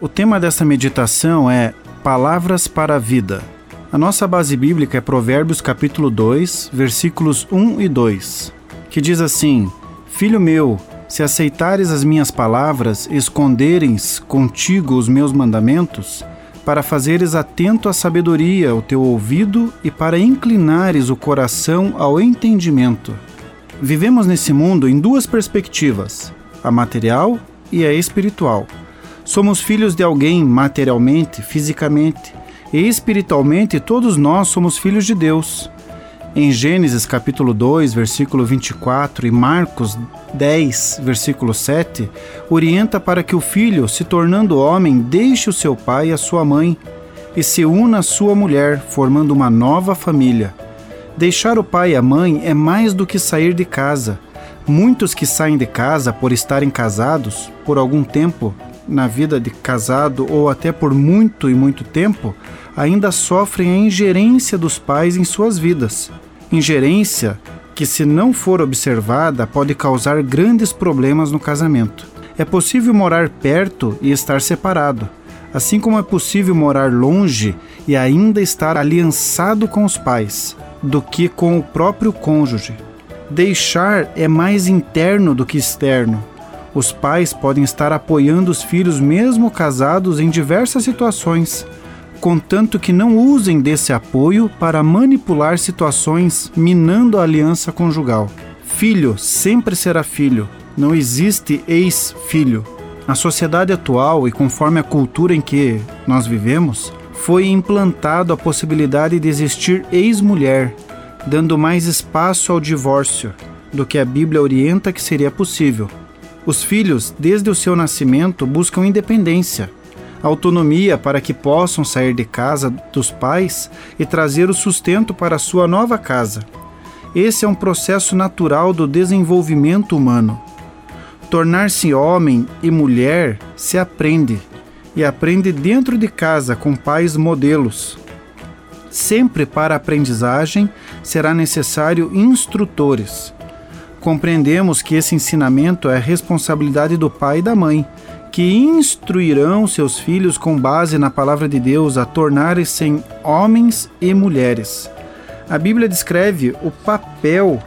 O tema desta meditação é Palavras para a Vida. A nossa base bíblica é Provérbios capítulo 2, versículos 1 e 2, que diz assim: Filho meu, se aceitares as minhas palavras, esconderes contigo os meus mandamentos, para fazeres atento à sabedoria o teu ouvido e para inclinares o coração ao entendimento. Vivemos nesse mundo em duas perspectivas, a material e a espiritual. Somos filhos de alguém materialmente, fisicamente, e espiritualmente todos nós somos filhos de Deus. Em Gênesis capítulo 2, versículo 24 e Marcos 10, versículo 7, orienta para que o filho, se tornando homem, deixe o seu pai e a sua mãe e se una à sua mulher, formando uma nova família. Deixar o pai e a mãe é mais do que sair de casa. Muitos que saem de casa por estarem casados por algum tempo na vida de casado ou até por muito e muito tempo, ainda sofrem a ingerência dos pais em suas vidas. Ingerência que, se não for observada, pode causar grandes problemas no casamento. É possível morar perto e estar separado, assim como é possível morar longe e ainda estar aliançado com os pais, do que com o próprio cônjuge. Deixar é mais interno do que externo, os pais podem estar apoiando os filhos, mesmo casados, em diversas situações, contanto que não usem desse apoio para manipular situações, minando a aliança conjugal. Filho sempre será filho, não existe ex-filho. Na sociedade atual e conforme a cultura em que nós vivemos, foi implantado a possibilidade de existir ex-mulher, dando mais espaço ao divórcio do que a Bíblia orienta que seria possível. Os filhos, desde o seu nascimento, buscam independência, autonomia para que possam sair de casa dos pais e trazer o sustento para sua nova casa. Esse é um processo natural do desenvolvimento humano. Tornar-se homem e mulher se aprende, e aprende dentro de casa com pais modelos. Sempre para a aprendizagem será necessário instrutores compreendemos que esse ensinamento é responsabilidade do pai e da mãe, que instruirão seus filhos com base na palavra de Deus a tornarem-se homens e mulheres. A Bíblia descreve o papel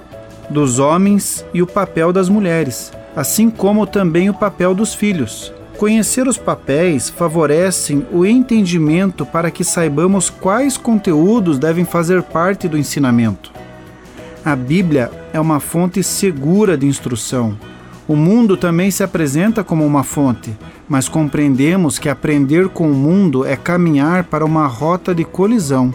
dos homens e o papel das mulheres, assim como também o papel dos filhos. Conhecer os papéis favorecem o entendimento para que saibamos quais conteúdos devem fazer parte do ensinamento. A Bíblia é uma fonte segura de instrução. O mundo também se apresenta como uma fonte, mas compreendemos que aprender com o mundo é caminhar para uma rota de colisão.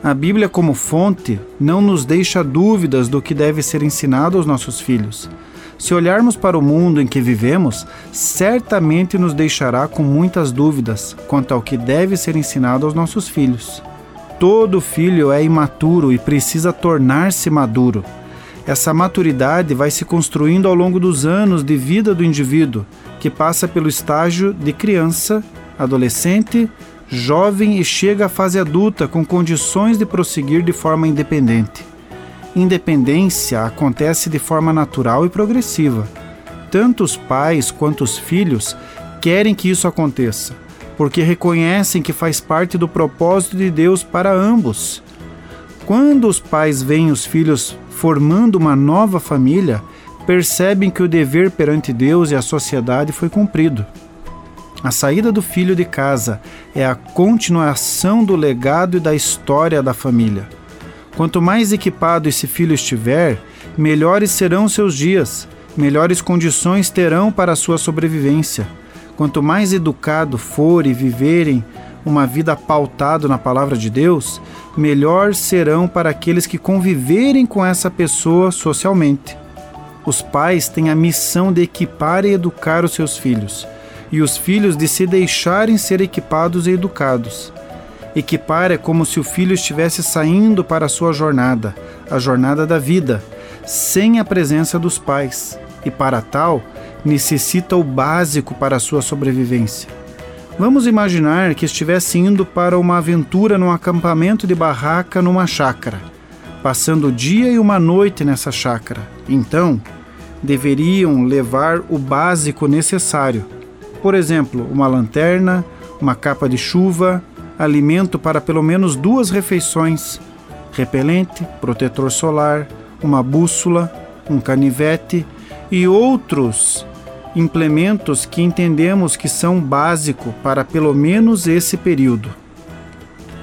A Bíblia, como fonte, não nos deixa dúvidas do que deve ser ensinado aos nossos filhos. Se olharmos para o mundo em que vivemos, certamente nos deixará com muitas dúvidas quanto ao que deve ser ensinado aos nossos filhos. Todo filho é imaturo e precisa tornar-se maduro. Essa maturidade vai se construindo ao longo dos anos de vida do indivíduo, que passa pelo estágio de criança, adolescente, jovem e chega à fase adulta com condições de prosseguir de forma independente. Independência acontece de forma natural e progressiva. Tanto os pais quanto os filhos querem que isso aconteça porque reconhecem que faz parte do propósito de Deus para ambos. Quando os pais veem os filhos formando uma nova família, percebem que o dever perante Deus e a sociedade foi cumprido. A saída do filho de casa é a continuação do legado e da história da família. Quanto mais equipado esse filho estiver, melhores serão seus dias, melhores condições terão para sua sobrevivência. Quanto mais educado for e viverem uma vida pautada na palavra de Deus, melhor serão para aqueles que conviverem com essa pessoa socialmente. Os pais têm a missão de equipar e educar os seus filhos, e os filhos de se deixarem ser equipados e educados. Equipar é como se o filho estivesse saindo para a sua jornada, a jornada da vida, sem a presença dos pais, e para tal, necessita o básico para a sua sobrevivência. Vamos imaginar que estivesse indo para uma aventura num acampamento de barraca numa chácara, passando o dia e uma noite nessa chácara. Então, deveriam levar o básico necessário: por exemplo, uma lanterna, uma capa de chuva, alimento para pelo menos duas refeições, repelente, protetor solar, uma bússola, um canivete e outros implementos que entendemos que são básicos para pelo menos esse período.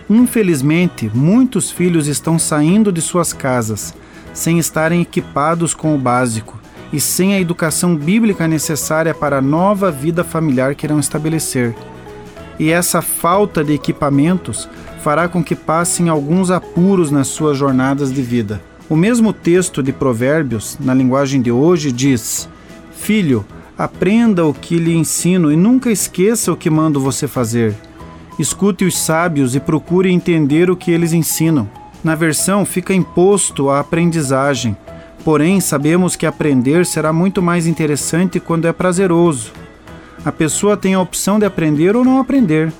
Infelizmente, muitos filhos estão saindo de suas casas sem estarem equipados com o básico e sem a educação bíblica necessária para a nova vida familiar que irão estabelecer. E essa falta de equipamentos fará com que passem alguns apuros nas suas jornadas de vida. O mesmo texto de Provérbios, na linguagem de hoje, diz: Filho, aprenda o que lhe ensino e nunca esqueça o que mando você fazer. Escute os sábios e procure entender o que eles ensinam. Na versão fica imposto a aprendizagem, porém sabemos que aprender será muito mais interessante quando é prazeroso. A pessoa tem a opção de aprender ou não aprender.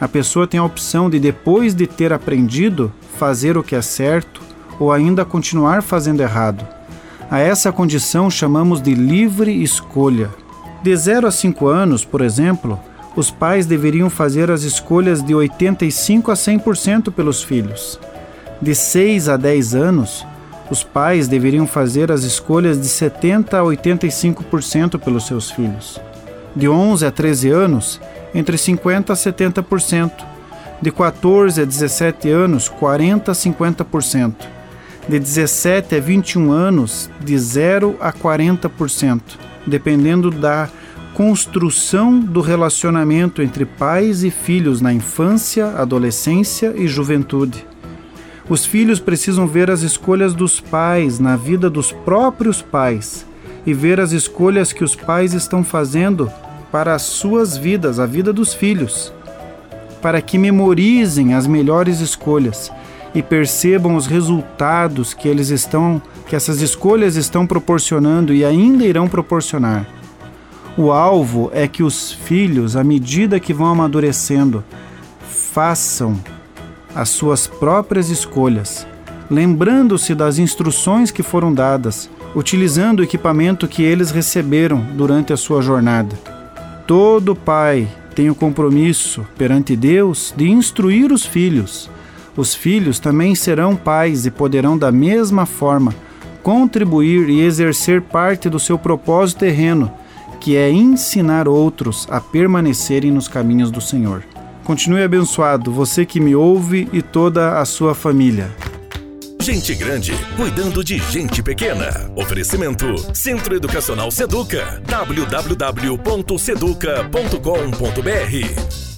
A pessoa tem a opção de, depois de ter aprendido, fazer o que é certo ou ainda continuar fazendo errado. A essa condição chamamos de livre escolha. De 0 a 5 anos, por exemplo, os pais deveriam fazer as escolhas de 85 a 100% pelos filhos. De 6 a 10 anos, os pais deveriam fazer as escolhas de 70 a 85% pelos seus filhos. De 11 a 13 anos, entre 50 a 70%. De 14 a 17 anos, 40 a 50%. De 17 a 21 anos, de 0 a 40%, dependendo da construção do relacionamento entre pais e filhos na infância, adolescência e juventude. Os filhos precisam ver as escolhas dos pais na vida dos próprios pais e ver as escolhas que os pais estão fazendo para as suas vidas, a vida dos filhos, para que memorizem as melhores escolhas e percebam os resultados que eles estão, que essas escolhas estão proporcionando e ainda irão proporcionar. O alvo é que os filhos, à medida que vão amadurecendo, façam as suas próprias escolhas, lembrando-se das instruções que foram dadas, utilizando o equipamento que eles receberam durante a sua jornada. Todo pai tem o compromisso perante Deus de instruir os filhos. Os filhos também serão pais e poderão, da mesma forma, contribuir e exercer parte do seu propósito terreno que é ensinar outros a permanecerem nos caminhos do Senhor. Continue abençoado, você que me ouve e toda a sua família. Gente grande cuidando de gente pequena. Oferecimento Centro Educacional Seduca. www.seduca.com.br